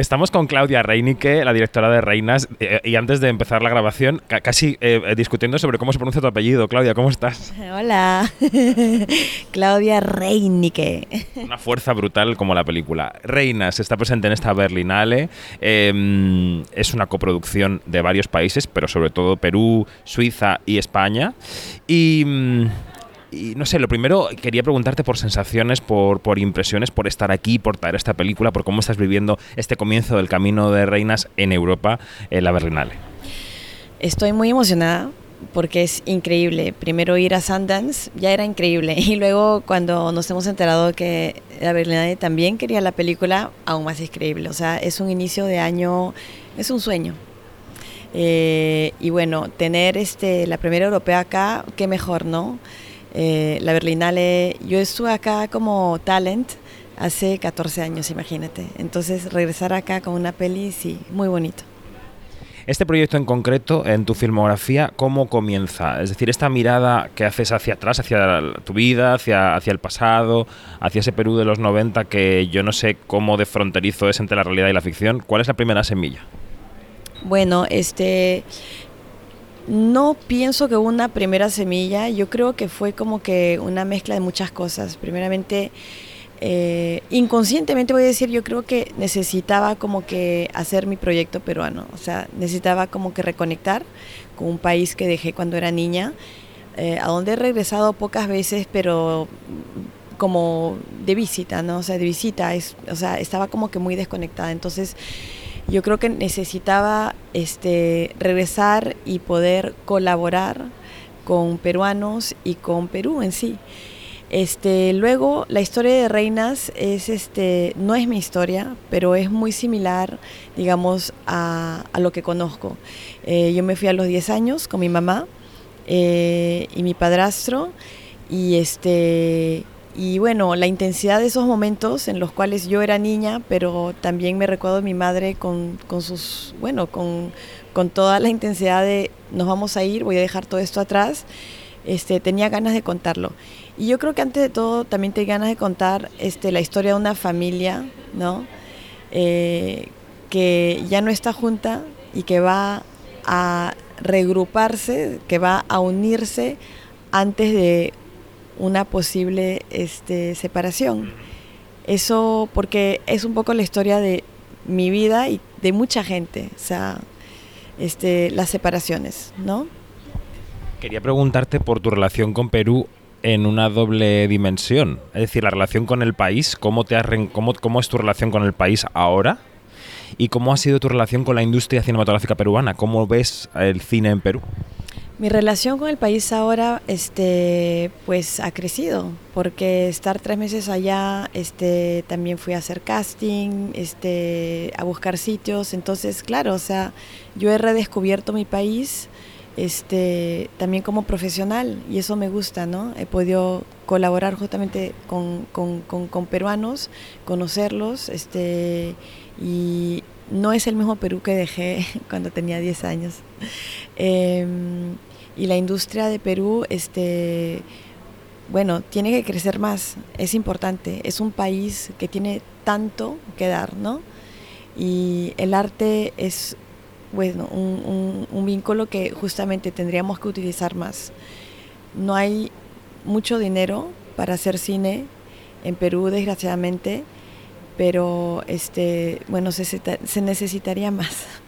Estamos con Claudia Reinique, la directora de Reinas, eh, y antes de empezar la grabación, casi eh, discutiendo sobre cómo se pronuncia tu apellido. Claudia, ¿cómo estás? Hola, Claudia Reinique. Una fuerza brutal como la película. Reinas está presente en esta Berlinale. Em, es una coproducción de varios países, pero sobre todo Perú, Suiza y España. Y. Y no sé, lo primero quería preguntarte por sensaciones, por, por impresiones, por estar aquí, por traer esta película, por cómo estás viviendo este comienzo del camino de reinas en Europa, en la Berlinale. Estoy muy emocionada porque es increíble. Primero ir a Sundance ya era increíble y luego cuando nos hemos enterado que la Berlinale también quería la película, aún más increíble. O sea, es un inicio de año, es un sueño. Eh, y bueno, tener este, la primera europea acá, qué mejor, ¿no? Eh, la Berlinale, yo estuve acá como talent hace 14 años, imagínate. Entonces regresar acá con una peli, sí, muy bonito. Este proyecto en concreto, en tu filmografía, ¿cómo comienza? Es decir, esta mirada que haces hacia atrás, hacia tu vida, hacia, hacia el pasado, hacia ese Perú de los 90 que yo no sé cómo de fronterizo es entre la realidad y la ficción. ¿Cuál es la primera semilla? Bueno, este, no pienso que una primera semilla, yo creo que fue como que una mezcla de muchas cosas. Primeramente, eh, inconscientemente voy a decir, yo creo que necesitaba como que hacer mi proyecto peruano, o sea, necesitaba como que reconectar con un país que dejé cuando era niña, eh, a donde he regresado pocas veces, pero como de visita, ¿no? O sea, de visita, o sea, estaba como que muy desconectada, entonces yo creo que necesitaba este, regresar y poder colaborar con peruanos y con Perú en sí. Este, luego, la historia de Reinas es, este, no es mi historia, pero es muy similar, digamos, a, lo que conozco. Eh, yo me fui a los 10 años con mi mamá eh, y mi padrastro y este y bueno, la intensidad de esos momentos en los cuales yo era niña, pero también me recuerdo de mi madre con, con sus, bueno, con, con, toda la intensidad de nos vamos a ir, voy a dejar todo esto atrás, este, tenía ganas de contarlo. Y yo creo que antes de todo también tenía ganas de contar este, la historia de una familia, ¿no? Eh, que ya no está junta y que va a regruparse, que va a unirse antes de una posible este, separación. Eso porque es un poco la historia de mi vida y de mucha gente, o sea, este, las separaciones, ¿no? Quería preguntarte por tu relación con Perú en una doble dimensión, es decir, la relación con el país, cómo, te cómo, cómo es tu relación con el país ahora y cómo ha sido tu relación con la industria cinematográfica peruana, cómo ves el cine en Perú. Mi relación con el país ahora, este, pues ha crecido, porque estar tres meses allá, este, también fui a hacer casting, este, a buscar sitios, entonces, claro, o sea, yo he redescubierto mi país, este, también como profesional, y eso me gusta, ¿no? He podido colaborar justamente con, con, con, peruanos, conocerlos, este, y no es el mismo Perú que dejé cuando tenía 10 años. Em, y la industria de Perú, este, bueno, tiene que crecer más, es importante, es un país que tiene tanto que dar, ¿no? Y el arte es, bueno, un, un vínculo que justamente tendríamos que utilizar más. No hay mucho dinero para hacer cine en Perú, desgraciadamente, pero este, bueno, se, se necesitaría más.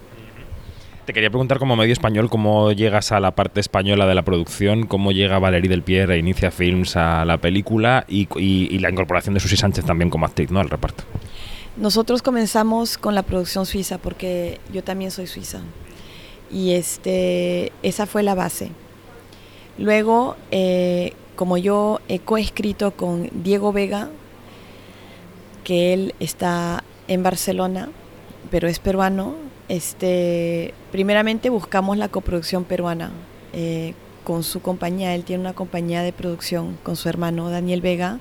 Te quería preguntar como medio español cómo llegas a la parte española de la producción, cómo llega Valerie del Pierre e Inicia Films a la película y, la incorporación de Susi Sánchez también como actriz ¿no? al reparto. Nosotros comenzamos con la producción suiza porque yo también soy suiza y este, esa fue la base. Luego, eh, como yo he coescrito con Diego Vega, que él está en Barcelona, pero es peruano, este, primeramente buscamos la coproducción peruana eh, con su compañía. Él tiene una compañía de producción con su hermano Daniel Vega.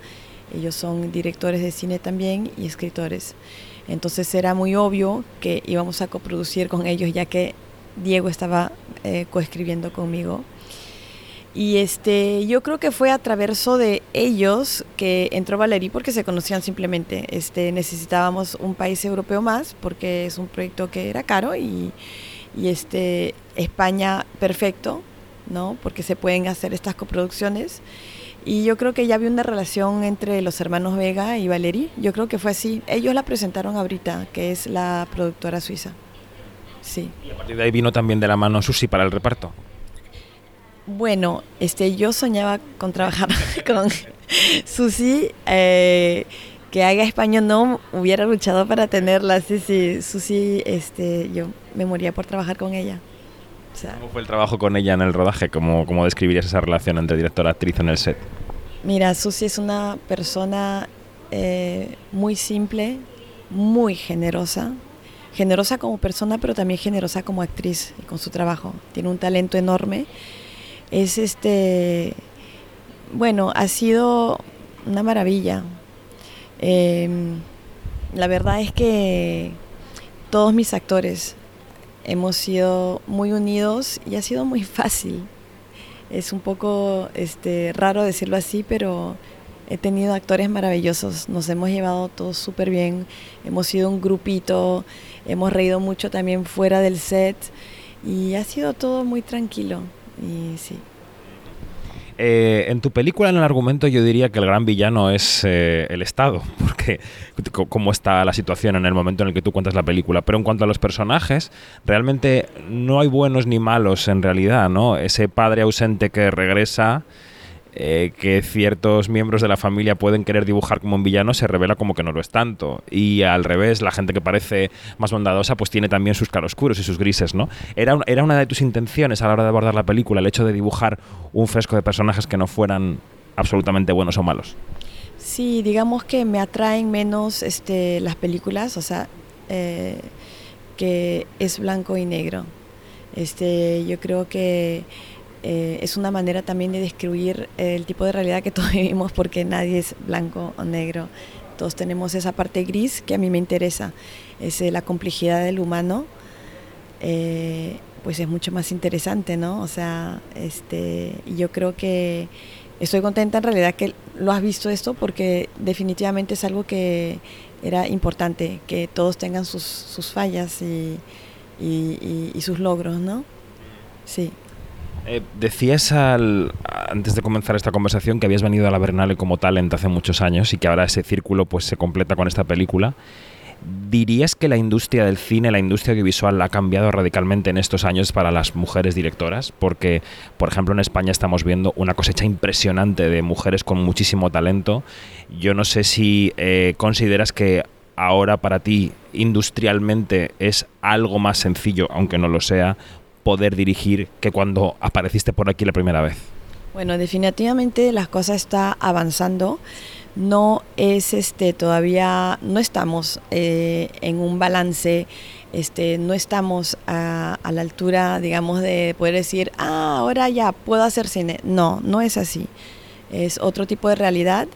Ellos son directores de cine también y escritores. Entonces era muy obvio que íbamos a coproducir con ellos ya que Diego estaba eh, coescribiendo conmigo. Y este, yo creo que fue a través de ellos que entró Valerí porque se conocían simplemente. Este, necesitábamos un país europeo más porque es un proyecto que era caro y, y este, España perfecto, ¿no? Porque se pueden hacer estas coproducciones. Y yo creo que ya había una relación entre los hermanos Vega y Valerí. Yo creo que fue así. Ellos la presentaron ahorita, que es la productora suiza. Sí. Y a partir de ahí vino también de la mano Susi para el reparto. Bueno, este, yo soñaba con trabajar con Susi. Eh, que haga español no hubiera luchado para tenerla. Sí, sí, Susi, este, yo me moría por trabajar con ella. ¿Cómo fue el trabajo con ella en el rodaje? ¿Cómo, ¿Cómo describirías esa relación entre director y actriz en el set? Mira, Susi es una persona eh, muy simple, muy generosa. Generosa como persona, pero también generosa como actriz y con su trabajo. Tiene un talento enorme es este, bueno, ha sido una maravilla. Em, la verdad es que todos mis actores hemos sido muy unidos y ha sido muy fácil. Es un poco este, raro decirlo así, pero he tenido actores maravillosos. Nos hemos llevado todos súper bien. Hemos sido un grupito, hemos reído mucho también fuera del set y ha sido todo muy tranquilo. Y sí. Eh, en tu película, en el argumento, yo diría que el gran villano es eh, el Estado, porque cómo está la situación en el momento en el que tú cuentas la película. Pero en cuanto a los personajes, realmente no hay buenos ni malos en realidad, ¿no? Ese padre ausente que regresa eh, que ciertos miembros de la familia pueden querer dibujar como un villano se revela como que no lo es tanto. Y al revés, la gente que parece más bondadosa pues tiene también sus claroscuros y sus grises, ¿no? Era, era una de tus intenciones a la hora de abordar la película, el hecho de dibujar un fresco de personajes que no fueran absolutamente buenos o malos. Sí, digamos que me atraen menos este, las películas, o sea, eh, que es blanco y negro. Este, yo creo que eh, es una manera también de describir el tipo de realidad que todos vivimos porque nadie es blanco o negro. Todos tenemos esa parte gris que a mí me interesa, es eh, la complejidad del humano, eh, pues es mucho más interesante, ¿no? O sea, este, yo creo que estoy contenta en realidad que lo has visto esto porque definitivamente es algo que era importante, que todos tengan sus, fallas y, y sus logros, ¿no? Sí. Eh, decías antes de comenzar esta conversación que habías venido a la Bernale como talent hace muchos años y que ahora ese círculo pues se completa con esta película. ¿Dirías que la industria del cine, la industria audiovisual ha cambiado radicalmente en estos años para las mujeres directoras? Porque, por ejemplo, en España estamos viendo una cosecha impresionante de mujeres con muchísimo talento. Yo no sé si eh, consideras que ahora para ti industrialmente es algo más sencillo, aunque no lo sea, poder dirigir que cuando apareciste por aquí la primera vez? Bueno, definitivamente las cosas están avanzando. No es este todavía, no estamos eh, en un balance, este, no estamos a, a, la altura, digamos, de poder decir, ah, ahora ya puedo hacer cine. No, no es así. Es otro tipo de realidad,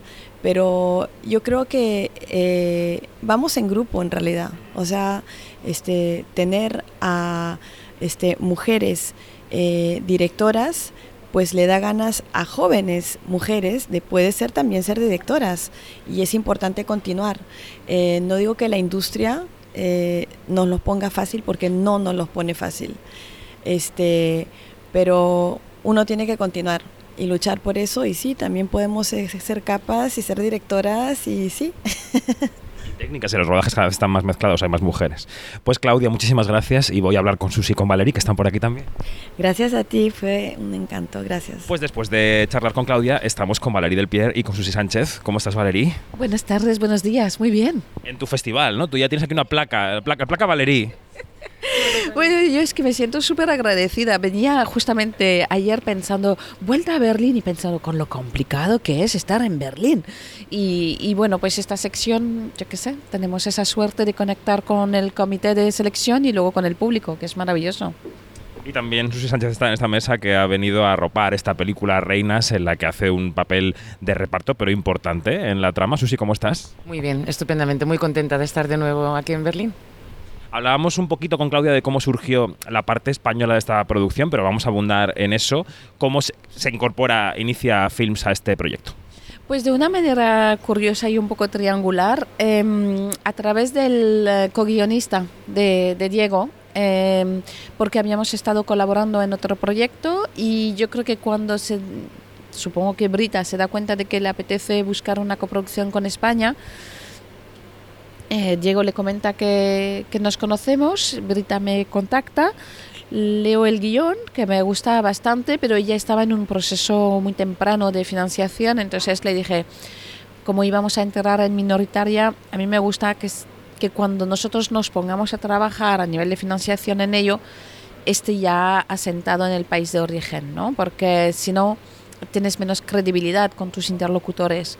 pero yo creo que eh, vamos en grupo en realidad. O sea, este, tener a este, mujeres eh, directoras, pues le da ganas a jóvenes mujeres de puede ser también ser directoras y es importante continuar. Eh, no digo que la industria eh, nos lo ponga fácil porque no nos los pone fácil, este, pero uno tiene que continuar y luchar por eso y sí, también podemos ser capaces y ser directoras y sí. técnicas y los rodajes cada vez están más mezclados, hay más mujeres. Pues Claudia, muchísimas gracias y voy a hablar con Susi y con Valerie, que están por aquí también. Gracias a ti, fue un encanto, gracias. Pues después de charlar con Claudia, estamos con Valerie Del Pierre y con Susi Sánchez. ¿Cómo estás, Valerie? Buenas tardes, buenos días, muy bien. En tu festival, ¿no? Tú ya tienes aquí una placa, placa, placa Valerie. Bueno, yo es que me siento súper agradecida. Venía justamente ayer pensando, vuelta a Berlín y pensando con lo complicado que es estar en Berlín. Y, bueno, pues esta sección, yo qué sé, tenemos esa suerte de conectar con el comité de selección y luego con el público, que es maravilloso. Y también Susi Sánchez está en esta mesa que ha venido a arropar esta película Reinas en la que hace un papel de reparto pero importante en la trama. Susi, ¿cómo estás? Muy bien, estupendamente, muy contenta de estar de nuevo aquí en Berlín. Hablábamos un poquito con Claudia de cómo surgió la parte española de esta producción, pero vamos a abundar en eso. ¿Cómo se, incorpora Inicia Films a este proyecto? Pues de una manera curiosa y un poco triangular, em, a través del eh, co-guionista de, Diego, em, porque habíamos estado colaborando en otro proyecto y yo creo que cuando se, supongo que Brita se da cuenta de que le apetece buscar una coproducción con España, eh, Diego le comenta que, nos conocemos, Brita me contacta, leo el guion, que me gusta bastante, pero ella estaba en un proceso muy temprano de financiación, entonces le dije, como íbamos a entrar en minoritaria, a mí me gusta que, que cuando nosotros nos pongamos a trabajar a nivel de financiación en ello, esté ya asentado en el país de origen, ¿no? porque si no tienes menos credibilidad con tus interlocutores.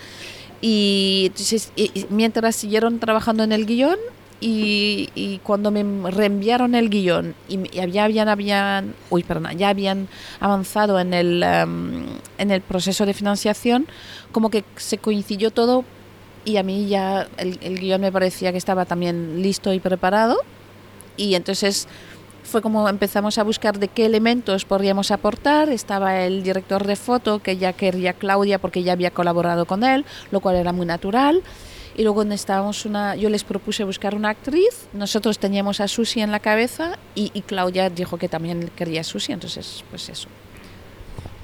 Y, entonces, mientras siguieron trabajando en el guion, y, cuando me reenviaron el guion y, ya habían, habían, uy, perdón, ya habían avanzado en el, em, en el proceso de financiación, como que se coincidió todo y a mí ya el, el guion me parecía que estaba también listo y preparado. Y entonces fue como empezamos a buscar de qué elementos podríamos aportar. Estaba el director de foto que ya quería Claudia porque ya había colaborado con él, lo cual era muy natural. Y luego necesitábamos una, yo les propuse buscar una actriz, nosotros teníamos a Susi en la cabeza y, Claudia dijo que también quería a Susi, entonces pues eso.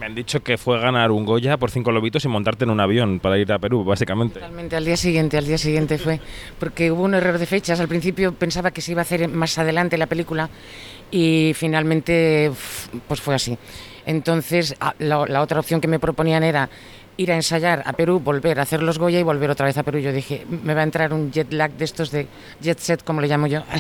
Me han dicho que fue ganar un Goya por cinco lobitos y montarte en un avión para ir a Perú, básicamente. Totalmente, al día siguiente, al día siguiente fue, porque hubo un error de fechas. Al principio pensaba que se iba a hacer más adelante la película y finalmente pues fue así. Entonces, ah, la, la otra opción que me proponían era ir a ensayar a Perú, volver a hacer los Goya y volver otra vez a Perú. Yo dije, me va a entrar un jet lag de estos de jet set, como le llamo yo.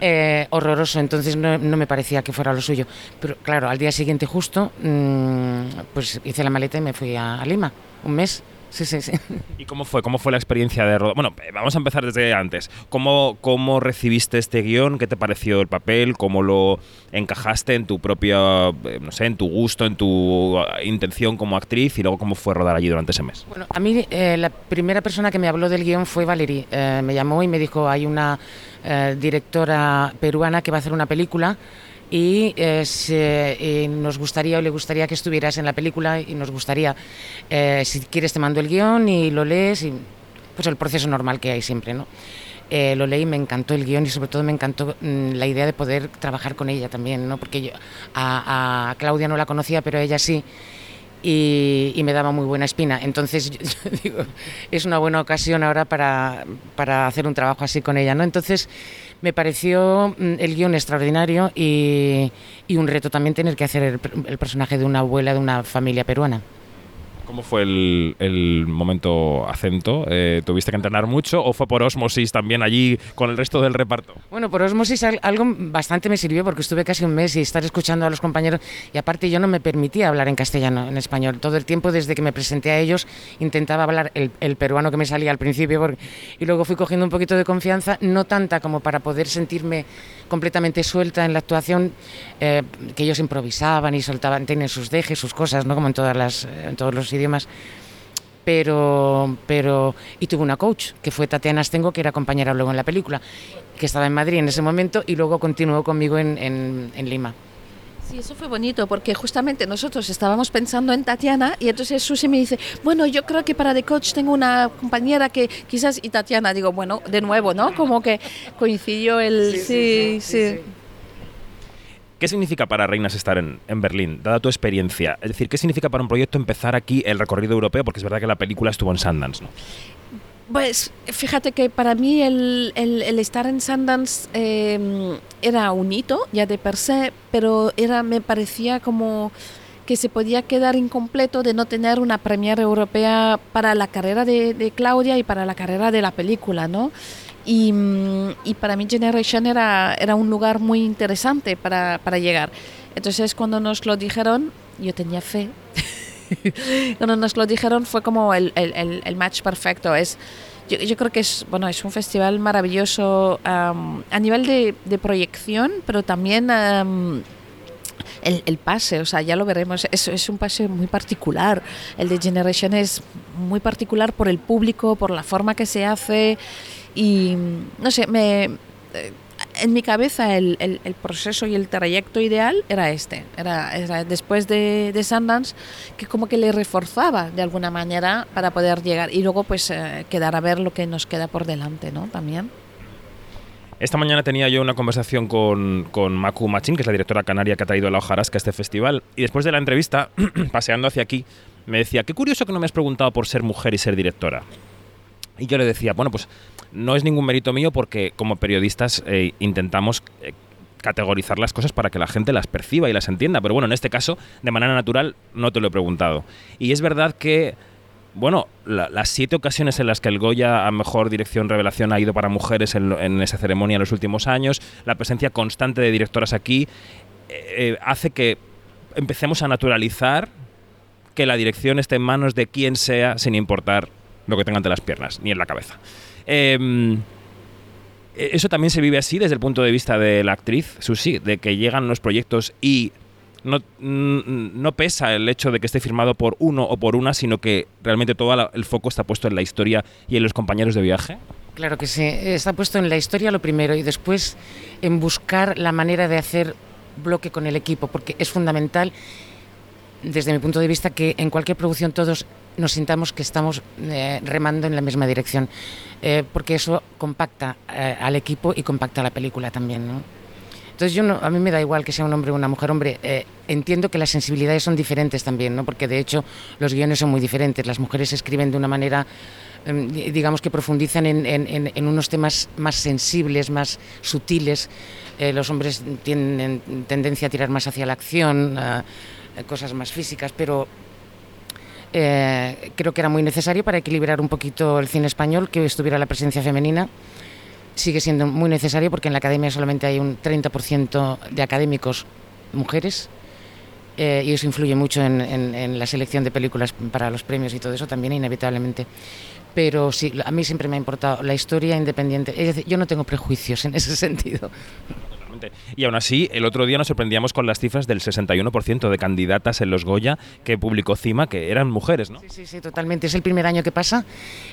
Eh, horroroso, entonces no, me parecía que fuera lo suyo. Pero claro, al día siguiente justo, mm, pues hice la maleta y me fui a Lima, un mes. Sí, sí, sí. ¿Y cómo fue? ¿Cómo fue la experiencia de rodar? Bueno, eh, vamos a empezar desde antes. ¿Cómo, ¿Cómo recibiste este guion? ¿Qué te pareció el papel? ¿Cómo lo encajaste en tu propia, eh, no sé, en tu gusto, en tu intención como actriz? Y luego, ¿cómo fue rodar allí durante ese mes? Bueno, a mí eh, la primera persona que me habló del guion fue Valerie. me llamó y me dijo, hay una directora peruana que va a hacer una película y eh, nos gustaría o le gustaría que estuvieras en la película y nos gustaría, eh, si quieres te mando el guion y lo lees, y, pues el proceso normal que hay siempre, ¿no? Eh, lo leí, me encantó el guion y sobre todo me encantó mm, la idea de poder trabajar con ella también, ¿no? porque yo a, Claudia no la conocía, pero a ella sí. Y, me daba muy buena espina. Entonces, digo, es una buena ocasión ahora para, para, hacer un trabajo así con ella. ¿no? Entonces, me pareció mm, el guion extraordinario y, un reto también tener que hacer el, personaje de una abuela de una familia peruana. ¿Cómo fue el, momento acento? Eh, ¿Tuviste que entrenar mucho o fue por osmosis también allí con el resto del reparto? Bueno, por osmosis algo bastante me sirvió porque estuve casi un mes y estar escuchando a los compañeros y aparte yo no me permitía hablar en castellano, en español. Todo el tiempo desde que me presenté a ellos intentaba hablar el, peruano que me salía al principio y luego fui cogiendo un poquito de confianza, no tanta como para poder sentirme completamente suelta en la actuación, eh, que ellos improvisaban y soltaban, tienen sus dejes, sus cosas, ¿no? como en, todas las, en todos los idiomas. Pero, pero, y tuve una coach, que fue Tatiana Astengo, que era compañera luego en la película, que estaba en Madrid en ese momento y luego continuó conmigo en, en, en Lima. Sí, eso fue bonito porque justamente nosotros estábamos pensando en Tatiana y entonces Susi me dice, bueno, yo creo que para The Coach tengo una compañera que quizás, y Tatiana, digo, bueno, de nuevo, ¿no? Como que coincidió el... sí, sí. ¿Qué significa para Reinas estar en, en, Berlín, dada tu experiencia? Es decir, ¿qué significa para un proyecto empezar aquí el recorrido europeo? Porque es verdad que la película estuvo en Sundance, ¿no? Pues fíjate que para mí el, el, estar en Sundance em, era un hito ya de per se, pero era, me parecía como que se podía quedar incompleto de no tener una premiere europea para la carrera de, de Claudia y para la carrera de la película, ¿no? Y, y, para mí Generation era, era un lugar muy interesante para, para llegar. Entonces cuando nos lo dijeron, yo tenía fe. cuando nos lo dijeron fue como el, el, el match perfecto. Es, yo, creo que es, bueno, es un festival maravilloso a nivel de, de, proyección, pero también... el, el, pase, o sea, ya lo veremos, es, es, un pase muy particular. El de Generation es muy particular por el público, por la forma que se hace y, no sé, me, eh, en mi cabeza el, el, el, proceso y el trayecto ideal era este, era, era después de, de, Sundance, que como que le reforzaba de alguna manera para poder llegar y luego pues eh, quedar a ver lo que nos queda por delante, ¿no? También. Esta mañana tenía yo una conversación con, con Maku Machin, que es la directora canaria que ha traído la hojarasca a este festival, y después de la entrevista, paseando hacia aquí, me decía, qué curioso que no me has preguntado por ser mujer y ser directora. Y yo le decía, bueno, pues no es ningún mérito mío porque como periodistas eh, intentamos eh, categorizar las cosas para que la gente las perciba y las entienda. Pero bueno, en este caso, de manera natural, no te lo he preguntado. Y es verdad que, bueno, la, las siete ocasiones en las que el Goya a Mejor Dirección Revelación ha ido para mujeres en, esa ceremonia en los últimos años, la presencia constante de directoras aquí eh, hace que empecemos a naturalizar que la dirección esté en manos de quien sea, sin importar lo que tenga ante las piernas, ni en la cabeza. Eh, eso también se vive así desde el punto de vista de la actriz, Susi, de que llegan los proyectos y no, no, pesa el hecho de que esté firmado por uno o por una, sino que realmente todo el foco está puesto en la historia y en los compañeros de viaje. Claro que sí, está puesto en la historia lo primero y después en buscar la manera de hacer bloque con el equipo, porque es fundamental desde mi punto de vista que en cualquier producción todos nos sintamos que estamos eh, remando en la misma dirección, eh, porque eso compacta eh, al equipo y compacta la película también. ¿no? Entonces yo no, a mí me da igual que sea un hombre o una mujer. Hombre, eh, entiendo que las sensibilidades son diferentes también, ¿no? porque de hecho los guiones son muy diferentes. Las mujeres escriben de una manera, eh, digamos que profundizan en, unos temas más sensibles, más sutiles. Eh, los hombres tienen tendencia a tirar más hacia la acción, cosas más físicas, pero eh, creo que era muy necesario para equilibrar un poquito el cine español que estuviera la presencia femenina. Sigue siendo muy necesario porque en la academia solamente hay un 30% de académicos mujeres eh, y eso influye mucho en, en, en, la selección de películas para los premios y todo eso también inevitablemente. Pero sí, a mí siempre me ha importado la historia independiente. Es decir, yo no tengo prejuicios en ese sentido. Y aún así, el otro día nos sorprendíamos con las cifras del 61% de candidatas en los Goya que publicó CIMA, que eran mujeres, ¿no? Sí, sí, sí, totalmente. Es el primer año que pasa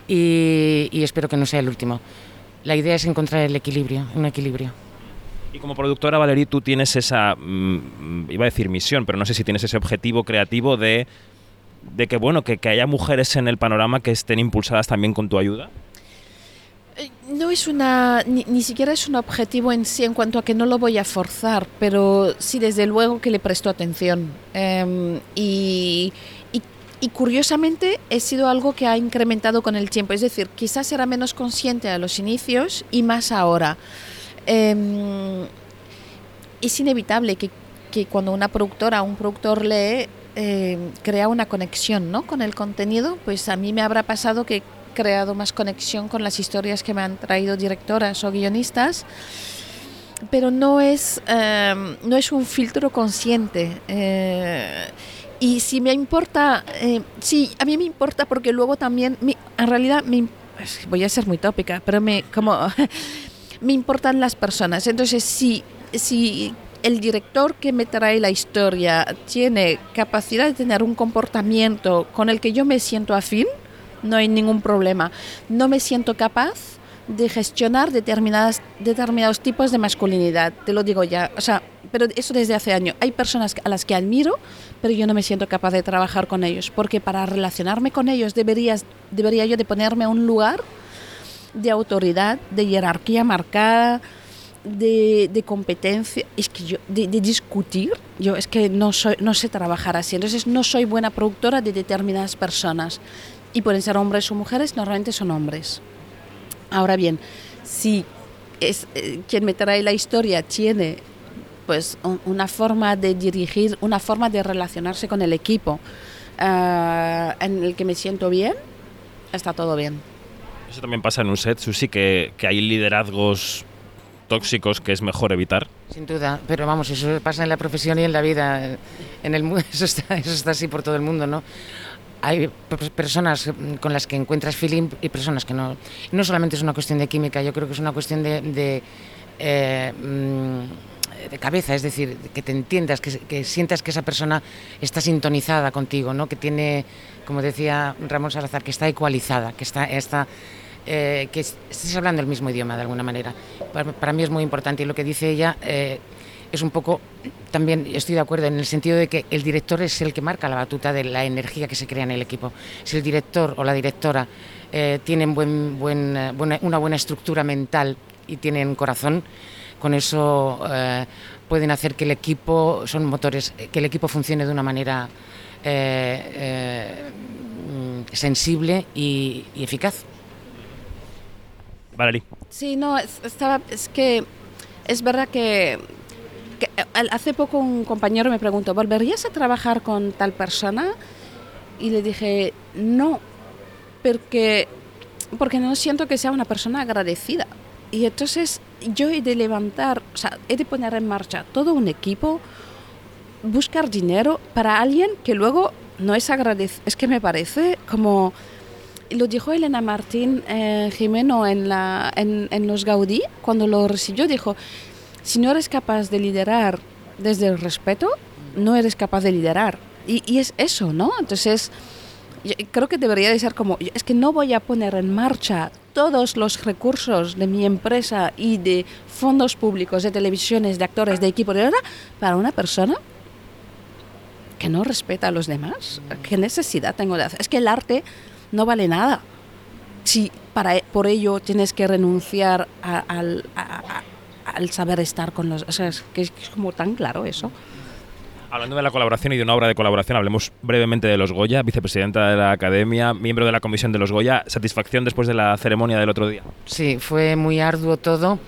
y, y espero que no sea el último. La idea es encontrar el equilibrio, un equilibrio. Y como productora, Valerie, tú tienes esa, mmm, iba a decir misión, pero no sé si tienes ese objetivo creativo de, de que, bueno, que, que haya mujeres en el panorama que estén impulsadas también con tu ayuda. No es una, ni, ni, siquiera es un objetivo en sí en cuanto a que no lo voy a forzar, pero sí desde luego que le presto atención. Eh, y, y, curiosamente he sido algo que ha incrementado con el tiempo, es decir, quizás era menos consciente a los inicios y más ahora. Eh, es inevitable que, que, cuando una productora o un productor lee, eh, crea una conexión ¿no? con el contenido, pues a mí me habrá pasado que creado más conexión con las historias que me han traído directoras o guionistas, pero no es, eh, no es un filtro consciente. Eh, y si me importa, eh, sí, a mí me importa porque luego también, me, en realidad, me, voy a ser muy tópica, pero me, como, me importan las personas. Entonces, si, si el director que me trae la historia tiene capacidad de tener un comportamiento con el que yo me siento afín, no hay ningún problema. No me siento capaz de gestionar determinadas, determinados tipos de masculinidad, te lo digo ya. O sea, pero eso desde hace años. Hay personas a las que admiro, pero yo no me siento capaz de trabajar con ellos, porque para relacionarme con ellos deberías, debería yo de ponerme a un lugar de autoridad, de jerarquía marcada, de, de, competencia, es que yo, de, discutir, yo es que no, soy, no sé trabajar así, entonces no soy buena productora de determinadas personas y pueden ser hombres o mujeres, normalmente son hombres. Ahora bien, si es, eh, quien me trae la historia tiene pues un, una forma de dirigir, una forma de relacionarse con el equipo uh, en el que me siento bien, está todo bien. Eso también pasa en un set, Susi, que, que hay liderazgos tóxicos que es mejor evitar. Sin duda, pero vamos, eso pasa en la profesión y en la vida. En el eso está, eso está así por todo el mundo, ¿no? Hay personas con las que encuentras feeling y personas que no. No solamente es una cuestión de química, yo creo que es una cuestión de, de, eh, de cabeza, es decir, que te entiendas, que, sientas que esa persona está sintonizada contigo, ¿no? que tiene, como decía Ramón Salazar, que está ecualizada, que está, está eh, que estés hablando el mismo idioma de alguna manera. Para, para mí es muy importante y lo que dice ella eh, es un poco, también estoy de acuerdo en el sentido de que el director es el que marca la batuta de la energía que se crea en el equipo. Si el director o la directora eh, tienen buen, buen, eh, buena- una buena estructura mental y tienen corazón, con eso eh, pueden hacer que el equipo, son motores, que el equipo funcione de una manera eh, eh, mm, sensible y, y eficaz. Valerie. Sí, no, es, estaba, es que es verdad que, hace poco un compañero me preguntó, ¿volverías a trabajar con tal persona? Y le dije, no, porque, porque no siento que sea una persona agradecida. Y entonces yo he de levantar, o sea, he de poner en marcha todo un equipo, buscar dinero para alguien que luego no es agradecido. Es que me parece como lo dijo Elena Martín eh, Jimeno en, la, en, en los Gaudí, cuando lo recibió, dijo, si no eres capaz de liderar desde el respeto, no eres capaz de liderar. Y, es eso, ¿no? Entonces, creo que debería de ser como, es que no voy a poner en marcha todos los recursos de mi empresa y de fondos públicos, de televisiones, de actores, de equipo, de verdad, para una persona que no respeta a los demás. ¿Qué necesidad tengo de hacer? Es que el arte no vale nada. Si para, por ello tienes que renunciar a- a- al saber estar con los... O sea, es que es como tan claro eso. Hablando de la colaboración y de una obra de colaboración, hablemos brevemente de los Goya, vicepresidenta de la Academia, miembro de la comisión de los Goya. ¿Satisfacción después de la ceremonia del otro día? Sí, fue muy arduo todo.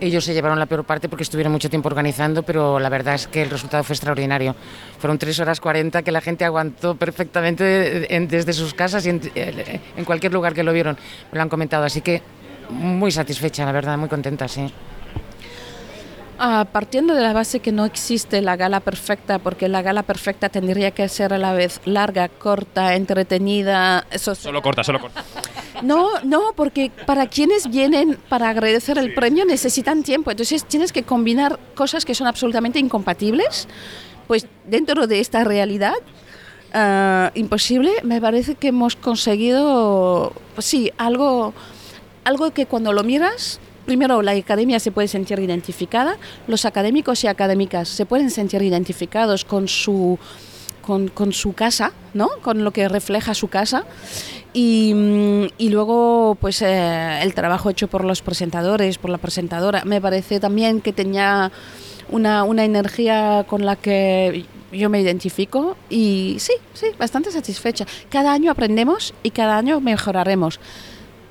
Ellos se llevaron la peor parte porque estuvieron mucho tiempo organizando, pero la verdad es que el resultado fue extraordinario. Fueron 3 horas 40 que la gente aguantó perfectamente en- desde sus casas y en, en cualquier lugar que lo vieron. Me lo han comentado, así que muy satisfecha, la verdad, muy contenta, sí. Ah, partiendo de la base que no existe la gala perfecta, porque la gala perfecta tendría que ser a la vez larga, corta, entretenida. Eso Solo corta, solo corta. No, no, porque para quienes vienen para agradecer el premio necesitan tiempo. Entonces tienes que combinar cosas que son absolutamente incompatibles. Pues dentro de esta realidad ah, imposible, me parece que hemos conseguido, pues sí, algo, algo que cuando lo miras, primero la academia se puede sentir identificada, los académicos y académicas se pueden sentir identificados con su con, con su casa, ¿no? Con lo que refleja su casa. Y, mm, y luego, pues, eh, el trabajo hecho por los presentadores, por la presentadora, me parece también que tenía una, una energía con la que yo me identifico y sí, sí, bastante satisfecha. Cada año aprendemos y cada año mejoraremos.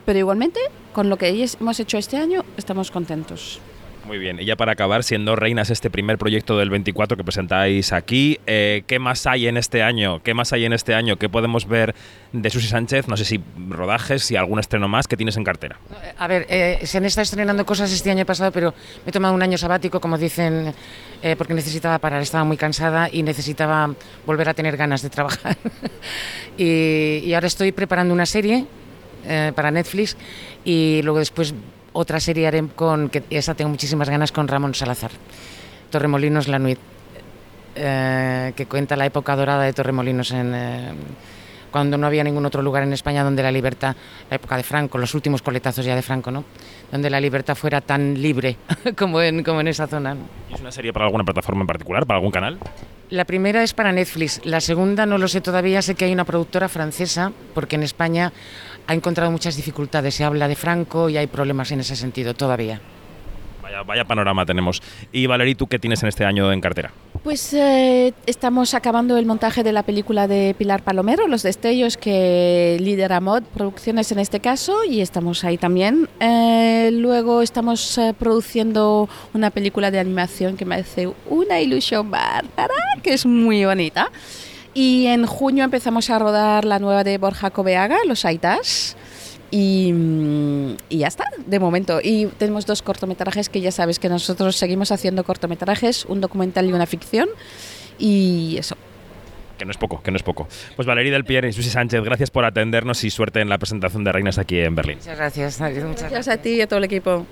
Pero igualmente, con lo que hemos hecho este año, estamos contentos. Muy bien, y ya para acabar, siendo reinas este primer proyecto del 24 que presentáis aquí, eh, ¿qué más hay en este año? ¿Qué más hay en este año? ¿Qué podemos ver de Susi Sánchez? No sé si rodajes, si algún estreno más que tienes en cartera. A ver, eh, se han estado estrenando cosas este año pasado, pero me he tomado un año sabático, como dicen, eh, porque necesitaba parar, estaba muy cansada y necesitaba volver a tener ganas de trabajar. y, y ahora estoy preparando una serie eh, para Netflix y luego después otra serie haré con, que esa tengo muchísimas ganas, con Ramón Salazar, Torremolinos La Nuit, eh, que cuenta la época dorada de Torremolinos en... eh, cuando no había ningún otro lugar en España donde la libertad, la época de Franco, los últimos coletazos ya de Franco, ¿no? Donde la libertad fuera tan libre como en, como en esa zona. ¿Es una serie para alguna plataforma en particular, para algún canal? La primera es para Netflix, la segunda no lo sé todavía, sé que hay una productora francesa, porque en España ha encontrado muchas dificultades, se habla de Franco y hay problemas en ese sentido todavía. Vaya, vaya panorama tenemos. Y Valerie, ¿tú qué tienes en este año en cartera? Pues eh, estamos acabando el montaje de la película de Pilar Palomero, Los Destellos, que lidera Mod Producciones en este caso, y estamos ahí también. Eh, luego estamos eh, produciendo una película de animación que me hace una ilusión bárbara, que es muy bonita. Y en junio empezamos a rodar la nueva de Borja Cobeaga, Los Aitas. Y, mm, y ya está, de momento. Y tenemos dos cortometrajes que ya sabes que nosotros seguimos haciendo cortometrajes, un documental y una ficción. Y eso. Que no es poco, que no es poco. Pues Valerie Del Pierre y Susi Sánchez, gracias por atendernos y suerte en la presentación de Reinas aquí en Berlín. Muchas gracias. Muchas Gracias a ti y a todo el equipo.